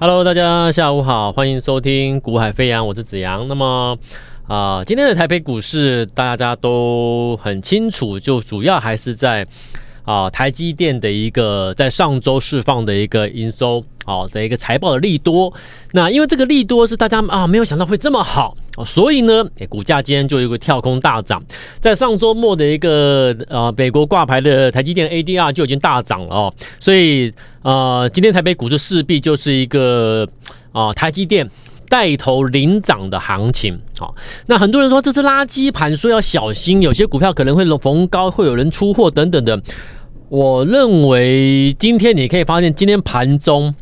Hello，大家下午好，欢迎收听股海飞扬，我是子阳。那么啊、今天的台北股市大家都很清楚，就主要还是在啊、台积电的一个在上周释放的一个营收好、的一个财报的利多。那因为这个利多是大家啊没有想到会这么好。所以呢，股价今天就有一个跳空大涨，在上周末的一个呃美国挂牌的台积电 ADR 就已经大涨了哦，所以呃今天台北股市势必就是一个啊、台积电带头领涨的行情。好，那很多人说这是垃圾盘，说要小心，有些股票可能会逢高会有人出货等等的。我认为今天你可以发现，今天盘中。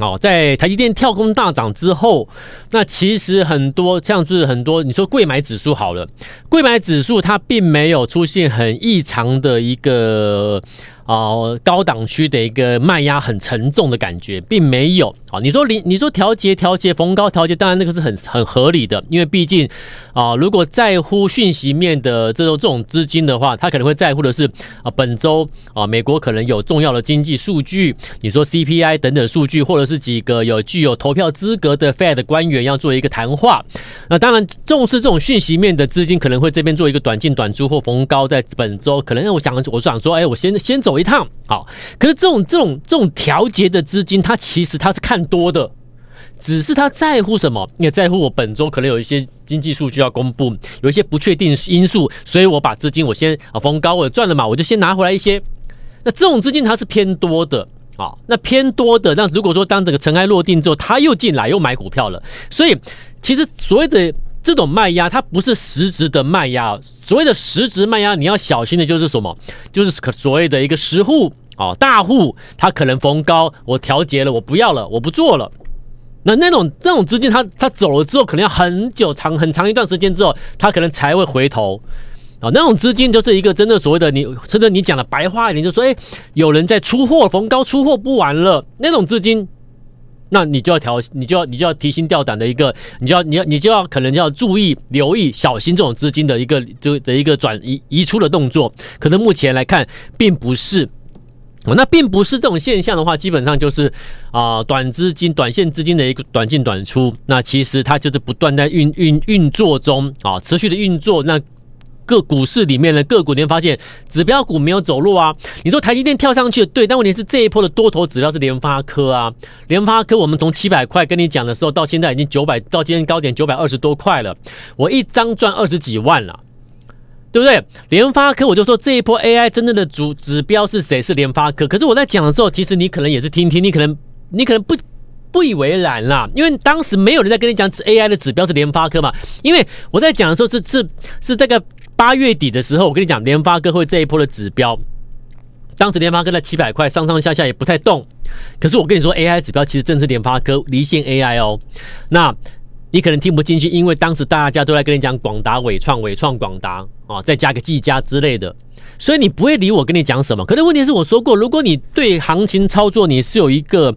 哦，在台积电跳空大涨之后，那其实很多像是很多你说柜买指数好了，柜买指数它并没有出现很异常的一个。哦，高档区的一个卖压很沉重的感觉，并没有啊。你说你你说调节调节逢高调节，当然那个是很很合理的，因为毕竟啊，如果在乎讯息面的这种这种资金的话，他可能会在乎的是啊，本周啊，美国可能有重要的经济数据，你说 CPI 等等数据，或者是几个有具有投票资格的 Fed 官员要做一个谈话。那当然重视这种讯息面的资金，可能会这边做一个短进短出或逢高，在本周可能我想我想说，哎，我先先走。一趟好，可是这种这种这种调节的资金，它其实它是看多的，只是它在乎什么？也在乎我本周可能有一些经济数据要公布，有一些不确定因素，所以我把资金我先啊逢高我赚了嘛，我就先拿回来一些。那这种资金它是偏多的啊，那偏多的，那如果说当这个尘埃落定之后，他又进来又买股票了，所以其实所谓的。这种卖压，它不是实质的卖压。所谓的实质卖压，你要小心的就是什么？就是所谓的一个实户啊，大户，它可能逢高，我调节了，我不要了，我不做了。那那种那种资金，它它走了之后，可能要很久长很长一段时间之后，它可能才会回头啊。那种资金就是一个真的所谓的你，甚至你讲的白话一点，就说，哎，有人在出货，逢高出货不完了，那种资金。那你就要调，你就要你就要提心吊胆的一个，你就要你要你就要可能就要注意、留意、小心这种资金的一个就的一个转移移出的动作。可能目前来看，并不是，那并不是这种现象的话，基本上就是啊、短资金、短线资金的一个短进短出。那其实它就是不断在运运运作中啊，持续的运作。那个股市里面的个股，你会发现指标股没有走弱啊。你说台积电跳上去，对，但问题是这一波的多头指标是联发科啊。联发科我们从七百块跟你讲的时候，到现在已经九百，到今天高点九百二十多块了。我一张赚二十几万了，对不对？联发科我就说这一波 AI 真正的主指标是谁？是联发科。可是我在讲的时候，其实你可能也是听听，你可能你可能不。不以为然啦，因为当时没有人在跟你讲 AI 的指标是联发科嘛。因为我在讲的时候是是是这个八月底的时候，我跟你讲联发科会这一波的指标，当时联发科在七百块上上下下也不太动。可是我跟你说 AI 指标其实正是联发科离线 AI 哦。那你可能听不进去，因为当时大家都在跟你讲广达、伟创、伟创、广达啊，再加个技嘉之类的，所以你不会理我跟你讲什么。可是问题是我说过，如果你对行情操作你是有一个。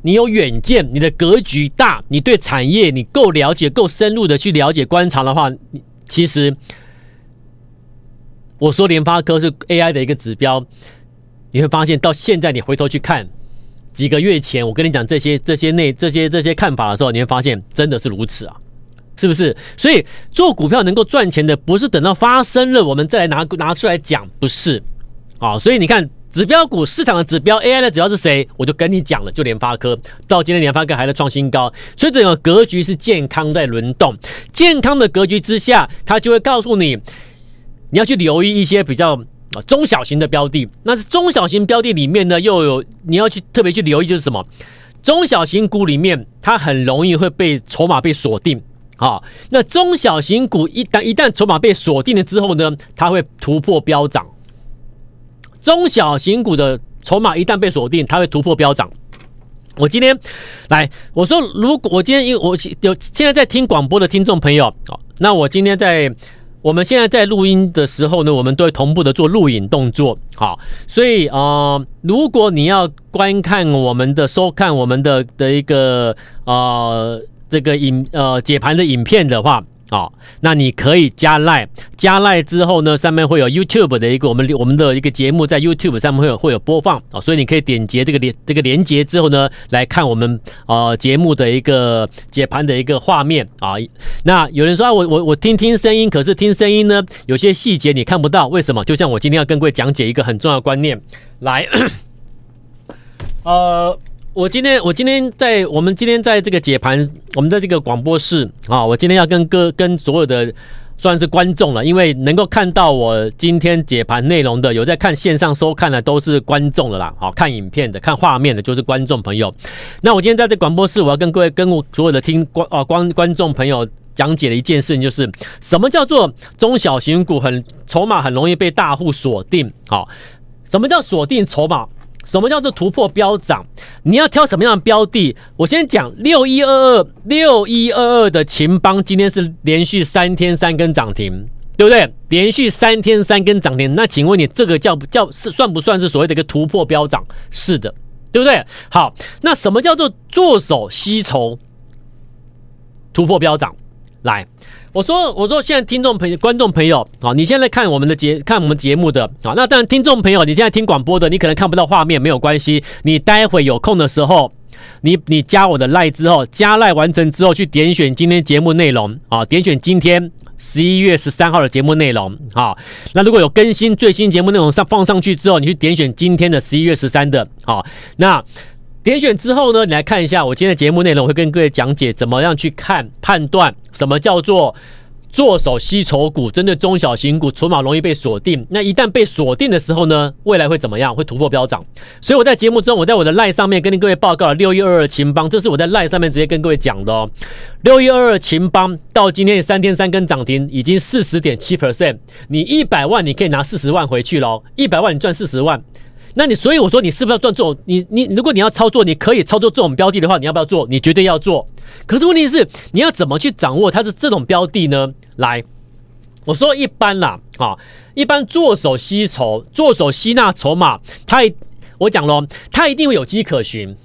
你有远见，你的格局大，你对产业你够了解，够深入的去了解观察的话，其实我说联发科是 AI 的一个指标，你会发现到现在你回头去看几个月前我跟你讲这些这些内这些这些看法的时候，你会发现真的是如此啊，是不是？所以做股票能够赚钱的，不是等到发生了我们再来拿拿出来讲，不是啊，所以你看。指标股市场的指标 AI 的指标是谁？我就跟你讲了，就联发科。到今天联发科还在创新高，所以整个格局是健康在轮动。健康的格局之下，它就会告诉你，你要去留意一些比较中小型的标的。那是中小型标的里面呢，又有你要去特别去留意，就是什么？中小型股里面，它很容易会被筹码被锁定啊。那中小型股一旦一旦筹码被锁定了之后呢，它会突破飙涨。中小型股的筹码一旦被锁定，它会突破飙涨。我今天来，我说，如果我今天因为我有现在在听广播的听众朋友，那我今天在我们现在在录音的时候呢，我们都会同步的做录影动作，好，所以、呃，如果你要观看我们的收看我们的的一个呃这个影呃解盘的影片的话。哦，那你可以加赖，加赖之后呢，上面会有 YouTube 的一个我们我们的一个节目在 YouTube 上面会有会有播放啊，所以你可以点击这个连这个连接之后呢，来看我们呃节目的一个解盘的一个画面啊。那有人说啊，我我我听听声音，可是听声音呢，有些细节你看不到，为什么？就像我今天要跟各位讲解一个很重要的观念，来，呃。我今天，我今天在我们今天在这个解盘，我们在这个广播室啊，我今天要跟各跟所有的算是观众了，因为能够看到我今天解盘内容的，有在看线上收看的都是观众了啦，好，看影片的、看画面的，就是观众朋友。那我今天在这广播室，我要跟各位、跟我所有的听观啊观观众朋友讲解的一件事情，就是什么叫做中小型股很筹码很容易被大户锁定？好，什么叫锁定筹码？什么叫做突破飙涨？你要挑什么样的标的？我先讲六一二二六一二二的秦邦，今天是连续三天三根涨停，对不对？连续三天三根涨停，那请问你这个叫叫是算不算是所谓的一个突破飙涨？是的，对不对？好，那什么叫做做手吸筹突破飙涨？来。我说，我说，现在听众朋友、观众朋友，啊，你现在看我们的节、看我们节目的，啊，那当然，听众朋友，你现在听广播的，你可能看不到画面，没有关系，你待会有空的时候，你你加我的赖之后，加赖完成之后，去点选今天节目内容，啊，点选今天十一月十三号的节目内容，啊，那如果有更新最新节目内容上放上去之后，你去点选今天的十一月十三的，啊，那。点选之后呢，你来看一下我今天的节目内容，会跟各位讲解怎么样去看判断什么叫做做手吸筹股，针对中小型股筹码容易被锁定。那一旦被锁定的时候呢，未来会怎么样？会突破飙涨。所以我在节目中，我在我的 LINE 上面跟各位报告了六一二二秦邦，这是我在 LINE 上面直接跟各位讲的哦。六一二二秦邦到今天三天三根涨停，已经四十点七 percent。你一百万你可以拿四十万回去喽，一百万你赚四十万。那你所以我说你是不是要赚这种？你你如果你要操作，你可以操作这种标的的话，你要不要做？你绝对要做。可是问题是你要怎么去掌握它是这种标的呢？来，我说一般啦，啊，一般做手吸筹，做手吸纳筹码，它我讲喽，它一定会有迹可循。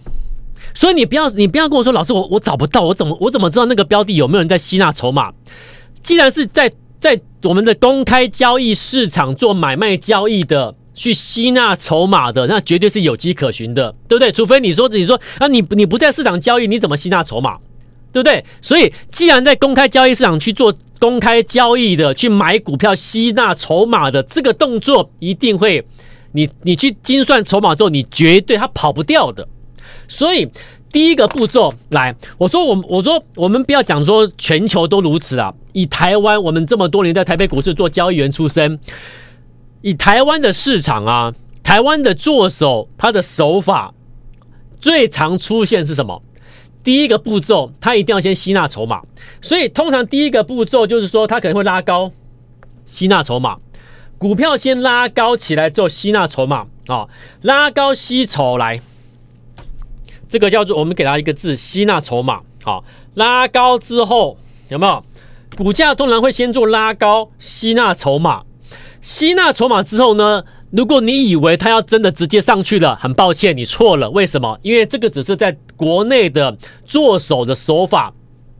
所以你不要你不要跟我说，老师我我找不到，我怎么我怎么知道那个标的有没有人在吸纳筹码？既然是在在我们的公开交易市场做买卖交易的。去吸纳筹码的，那绝对是有迹可循的，对不对？除非你说自己说啊，你你不在市场交易，你怎么吸纳筹码，对不对？所以，既然在公开交易市场去做公开交易的，去买股票吸纳筹码的这个动作，一定会，你你去精算筹码之后，你绝对它跑不掉的。所以，第一个步骤来，我说我我说我们不要讲说全球都如此啊，以台湾我们这么多年在台北股市做交易员出身。以台湾的市场啊，台湾的做手，他的手法最常出现是什么？第一个步骤，他一定要先吸纳筹码，所以通常第一个步骤就是说，他可能会拉高，吸纳筹码，股票先拉高起来之后吸纳筹码啊，拉高吸筹来，这个叫做我们给他一个字，吸纳筹码，好，拉高之后有没有？股价通常会先做拉高，吸纳筹码。吸纳筹码之后呢，如果你以为它要真的直接上去了，很抱歉，你错了。为什么？因为这个只是在国内的做手的手法，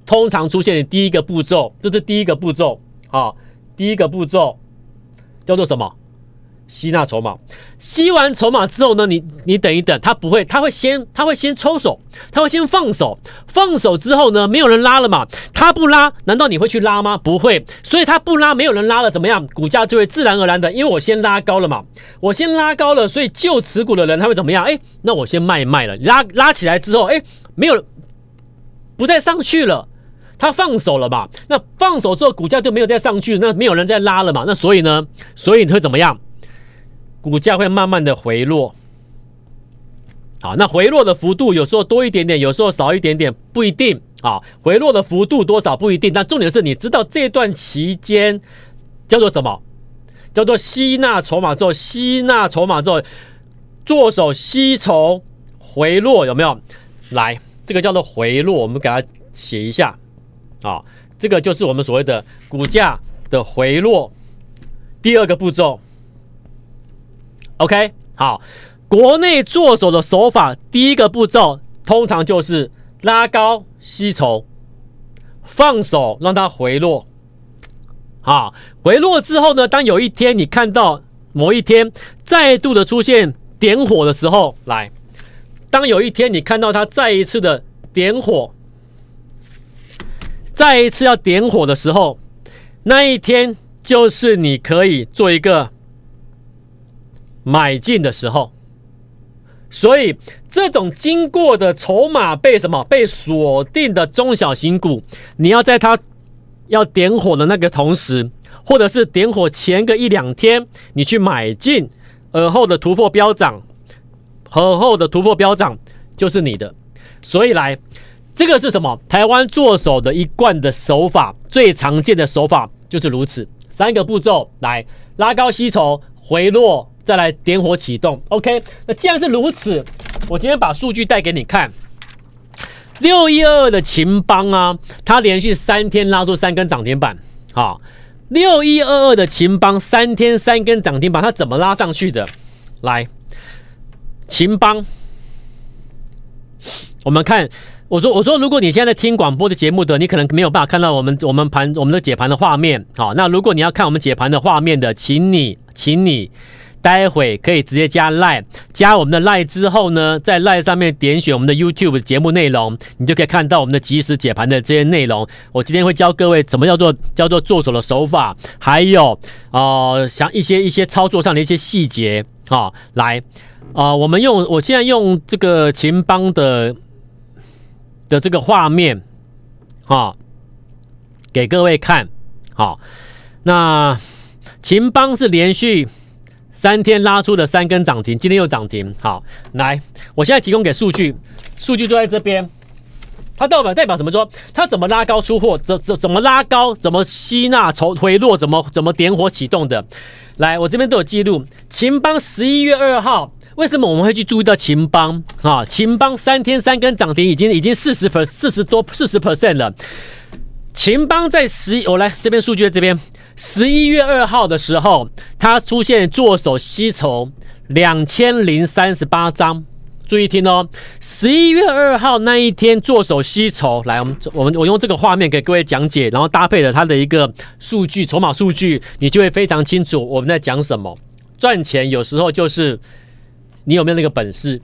通常出现的第一个步骤，这是第一个步骤啊，第一个步骤叫做什么？吸纳筹码，吸完筹码之后呢，你你等一等，他不会，他会先他会先抽手，他会先放手，放手之后呢，没有人拉了嘛，他不拉，难道你会去拉吗？不会，所以他不拉，没有人拉了，怎么样？股价就会自然而然的，因为我先拉高了嘛，我先拉高了，所以旧持股的人他会怎么样？哎，那我先卖卖了，拉拉起来之后，哎，没有，不再上去了，他放手了吧，那放手之后股价就没有再上去，那没有人再拉了嘛，那所以呢，所以你会怎么样？股价会慢慢的回落，好，那回落的幅度有时候多一点点，有时候少一点点，不一定啊。回落的幅度多少不一定，但重点是你知道这段期间叫做什么？叫做吸纳筹码之后，吸纳筹码之后，做手吸筹回落有没有？来，这个叫做回落，我们给它写一下啊。这个就是我们所谓的股价的回落，第二个步骤。OK，好，国内做手的手法，第一个步骤通常就是拉高吸筹，放手让它回落。啊，回落之后呢，当有一天你看到某一天再度的出现点火的时候，来，当有一天你看到它再一次的点火，再一次要点火的时候，那一天就是你可以做一个买进的时候。所以，这种经过的筹码被什么被锁定的中小型股，你要在它要点火的那个同时，或者是点火前个一两天，你去买进，而后的突破飙涨，而后的突破飙涨就是你的。所以来，这个是什么？台湾做手的一贯的手法，最常见的手法就是如此，三个步骤来拉高吸筹，回落。再来点火启动，OK。那既然是如此，我今天把数据带给你看。六一二二的勤邦啊，它连续三天拉出三根涨停板。好，六一二二的勤邦三天三根涨停板，它怎么拉上去的？来，勤邦，我们看，我说我说，如果你现在在听广播的节目的，你可能没有办法看到我们我们盘我们的解盘的画面。好，那如果你要看我们解盘的画面的，请你，请你。待会可以直接加 Line，加我们的 Line 之后呢，在 Line 上面点选我们的 YouTube 节目内容，你就可以看到我们的即时解盘的这些内容。我今天会教各位怎么叫做叫做做手的手法，还有呃，像一些一些操作上的一些细节啊、哦。来啊、我们用我现在用这个勤邦的的这个画面啊、哦，给各位看。好、那秦邦是连续。三天拉出的三根涨停，今天又涨停。好，来，我现在提供给数据，数据都在这边。它代表代表什么说？它怎么拉高出货？怎怎怎么拉高？怎么吸纳筹回落？怎么怎么点火启动的？来，我这边都有记录。秦邦十一月二号，为什么我们会去注意到秦邦？啊，秦邦三天三根涨停，已经已经四十 per 四十多四十 percent 了。秦邦在十，我来这边数据在这边。十一月二号的时候，它出现做手吸筹两千零三十八张，注意听哦。十一月二号那一天做手吸筹，来，我们我们我用这个画面给各位讲解，然后搭配了它的一个数据筹码数据，你就会非常清楚我们在讲什么。赚钱有时候就是你有没有那个本事，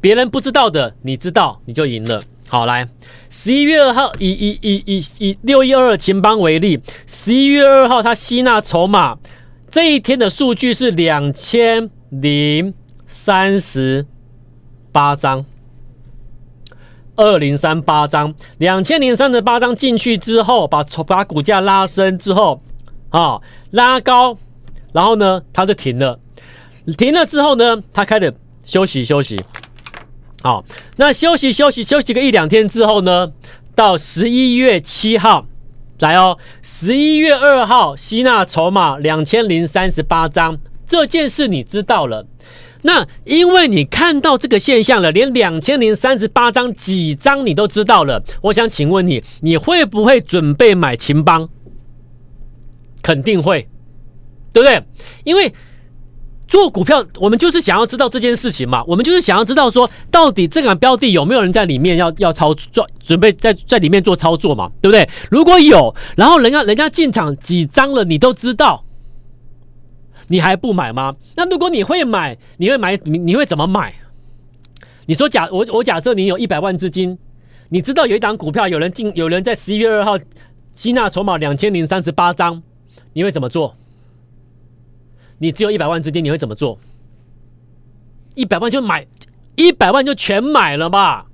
别人不知道的，你知道你就赢了。好，来，十一月二号，以以以以以六一二二勤邦为例，十一月二号它吸纳筹码，这一天的数据是两千零三十八张，二零三八张，两千零三十八张进去之后，把筹把股价拉升之后，啊，拉高，然后呢，它就停了，停了之后呢，它开始休息休息。好，那休息休息休息个一两天之后呢，到十一月七号来哦，十一月二号吸纳筹码两千零三十八张，这件事你知道了。那因为你看到这个现象了，连两千零三十八张几张你都知道了。我想请问你，你会不会准备买秦邦？肯定会，对不对？因为。做股票，我们就是想要知道这件事情嘛。我们就是想要知道说，到底这个标的有没有人在里面要要操作，准备在在里面做操作嘛，对不对？如果有，然后人家人家进场几张了，你都知道，你还不买吗？那如果你会买，你会买你你会怎么买？你说假我我假设你有一百万资金，你知道有一档股票有人进有人在十一月二号吸纳筹码两千零三十八张，你会怎么做？你只有一百万资金，你会怎么做？一百万就买，一百万就全买了吧，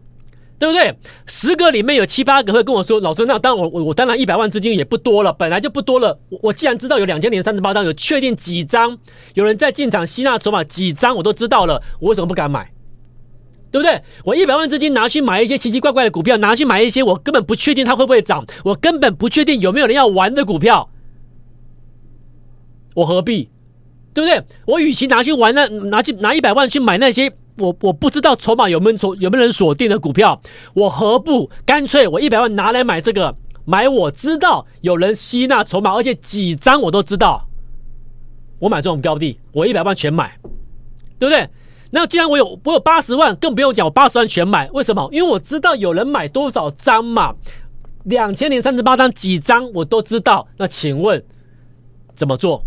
对不对？十个里面有七八个会跟我说：“老师，那当我我我当然一百万资金也不多了，本来就不多了。我我既然知道有两千零三十八张，有确定几张有人在进场吸纳筹码几张我都知道了，我为什么不敢买？对不对？我一百万资金拿去买一些奇奇怪怪的股票，拿去买一些我根本不确定它会不会涨，我根本不确定有没有人要玩的股票，我何必？”对不对？我与其拿去玩那，拿去拿一百万去买那些我我不知道筹码有没有锁有没有人锁定的股票，我何不干脆我一百万拿来买这个，买我知道有人吸纳筹码，而且几张我都知道，我买这种标的，我一百万全买，对不对？那既然我有我有八十万，更不用讲，我八十万全买，为什么？因为我知道有人买多少张嘛，两千零三十八张几张我都知道。那请问怎么做？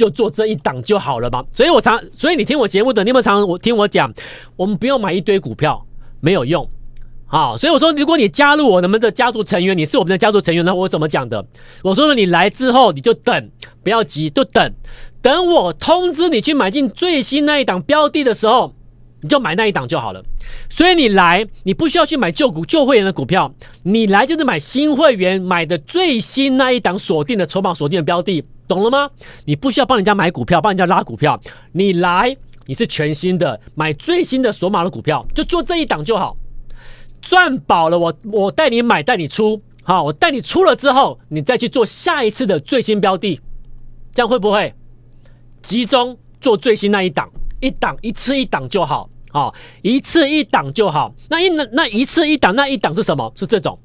就做这一档就好了嘛。所以我常，所以你听我节目的，你有没有常我听我讲？我们不用买一堆股票，没有用。好，所以我说，如果你加入我们的家族成员，你是我们的家族成员，那我怎么讲的？我说呢，你来之后你就等，不要急，就等，等我通知你去买进最新那一档标的的时候，你就买那一档就好了。所以你来，你不需要去买旧股、旧会员的股票，你来就是买新会员买的最新那一档锁定的筹码锁定的标的，懂了吗？你不需要帮人家买股票，帮人家拉股票，你来你是全新的，买最新的索马的股票，就做这一档就好。赚饱了，我我带你买，带你出，好，我带你出了之后，你再去做下一次的最新标的，这样会不会集中做最新那一档？一档一次一档就好，好，一次一档就好。那一那那一次一档那一档是什么？是这种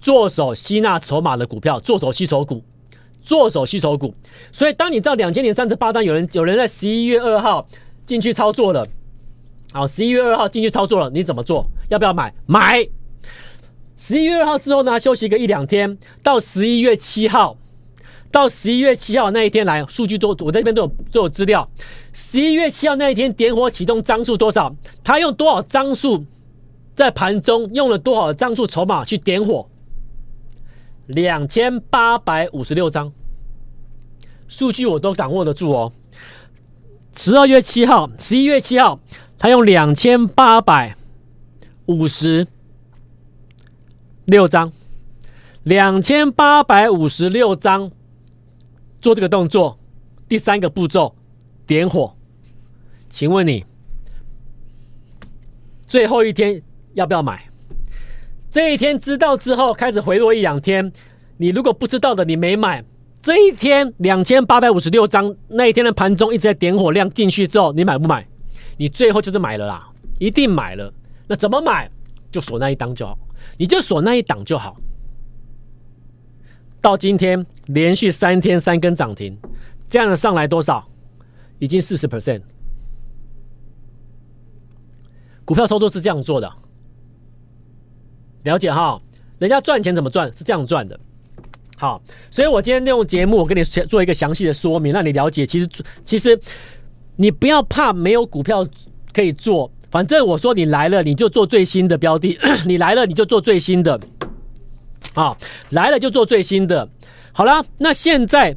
做手吸纳筹码的股票，做手吸筹股，做手吸筹股。所以当你知道两千零三十八单有人有人在十一月二号进去操作了。好，十一月二号进去操作了，你怎么做？要不要买？买。十一月二号之后呢，休息个一两天，到十一月七号，到十一月七号那一天来，数据都我这边都有都有资料。十一月七号那一天点火启动张数多少？他用多少张数在盘中用了多少张数筹码去点火？两千八百五十六张，数据我都掌握得住哦。十二月七号，十一月七号。他用两千八百五十六张，两千八百五十六张做这个动作，第三个步骤点火。请问你最后一天要不要买？这一天知道之后开始回落一两天，你如果不知道的你没买，这一天两千八百五十六张那一天的盘中一直在点火量进去之后，你买不买？你最后就是买了啦，一定买了。那怎么买？就锁那一档就好，你就锁那一档就好。到今天连续三天三根涨停，这样的上来多少？已经四十 percent。股票操作是这样做的，了解哈？人家赚钱怎么赚？是这样赚的。好，所以我今天用节目，我跟你做一个详细的说明，让你了解。其实，其实。你不要怕没有股票可以做，反正我说你来了，你就做最新的标的。你来了，你就做最新的，啊，来了就做最新的。好了，那现在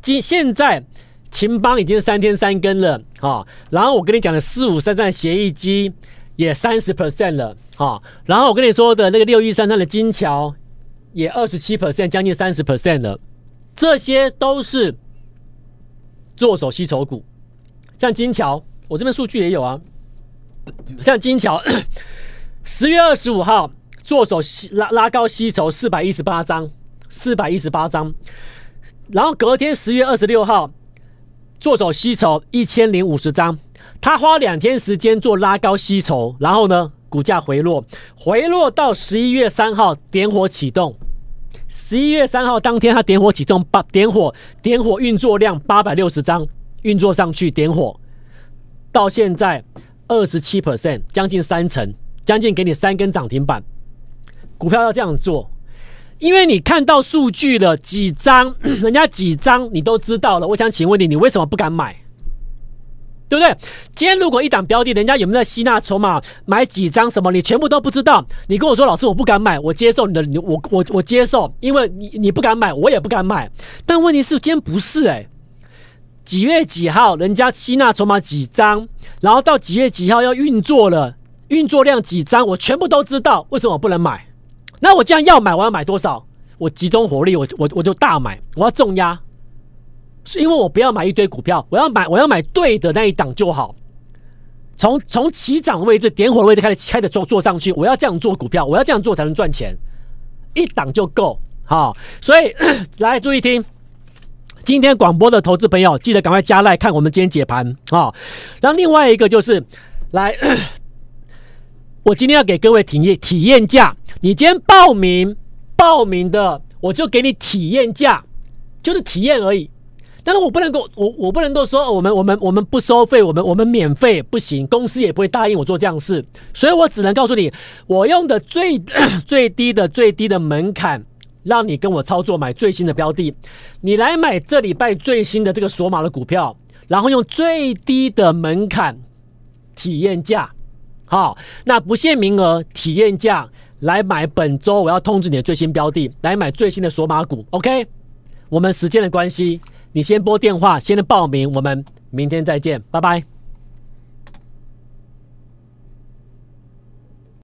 今现在秦邦已经三天三更了啊，然后我跟你讲的四五三三协议机也三十 percent 了啊，然后我跟你说的那个六一三三的金桥也二十七 percent，将近三十 percent 了，这些都是做手吸筹股。像金桥，我这边数据也有啊。像金桥，十月二十五号做手拉拉高吸筹四百一十八张，四百一十八张。然后隔天十月二十六号做手吸筹一千零五十张。他花两天时间做拉高吸筹，然后呢，股价回落，回落到十一月三号点火启动。十一月三号当天他点火启动，八点火点火运作量八百六十张。运作上去点火，到现在二十七 percent，将近三成，将近给你三根涨停板。股票要这样做，因为你看到数据了几张，人家几张你都知道了。我想请问你，你为什么不敢买？对不对？今天如果一档标的，人家有没有在吸纳筹码，买几张什么，你全部都不知道。你跟我说，老师我不敢买，我接受你的，我我我接受，因为你你不敢买，我也不敢买。但问题是今天不是哎、欸。几月几号，人家吸纳筹码几张，然后到几月几号要运作了，运作量几张，我全部都知道。为什么我不能买？那我既然要买，我要买多少？我集中火力，我我我就大买，我要重压，是因为我不要买一堆股票，我要买我要买对的那一档就好。从从起涨位置、点火位置开始开始做做上去，我要这样做股票，我要这样做才能赚钱，一档就够好。所以 来注意听。今天广播的投资朋友，记得赶快加赖看我们今天解盘啊！然后另外一个就是，来，我今天要给各位体验体验价。你今天报名报名的，我就给你体验价，就是体验而已。但是我不能够，我我不能够说我们我们我们不收费，我们我们免费不行，公司也不会答应我做这样的事。所以我只能告诉你，我用的最 最低的最低的门槛。让你跟我操作买最新的标的，你来买这礼拜最新的这个索马的股票，然后用最低的门槛体验价，好，那不限名额体验价来买本周我要通知你的最新标的，来买最新的索马股，OK？我们时间的关系，你先拨电话，先来报名，我们明天再见，拜拜。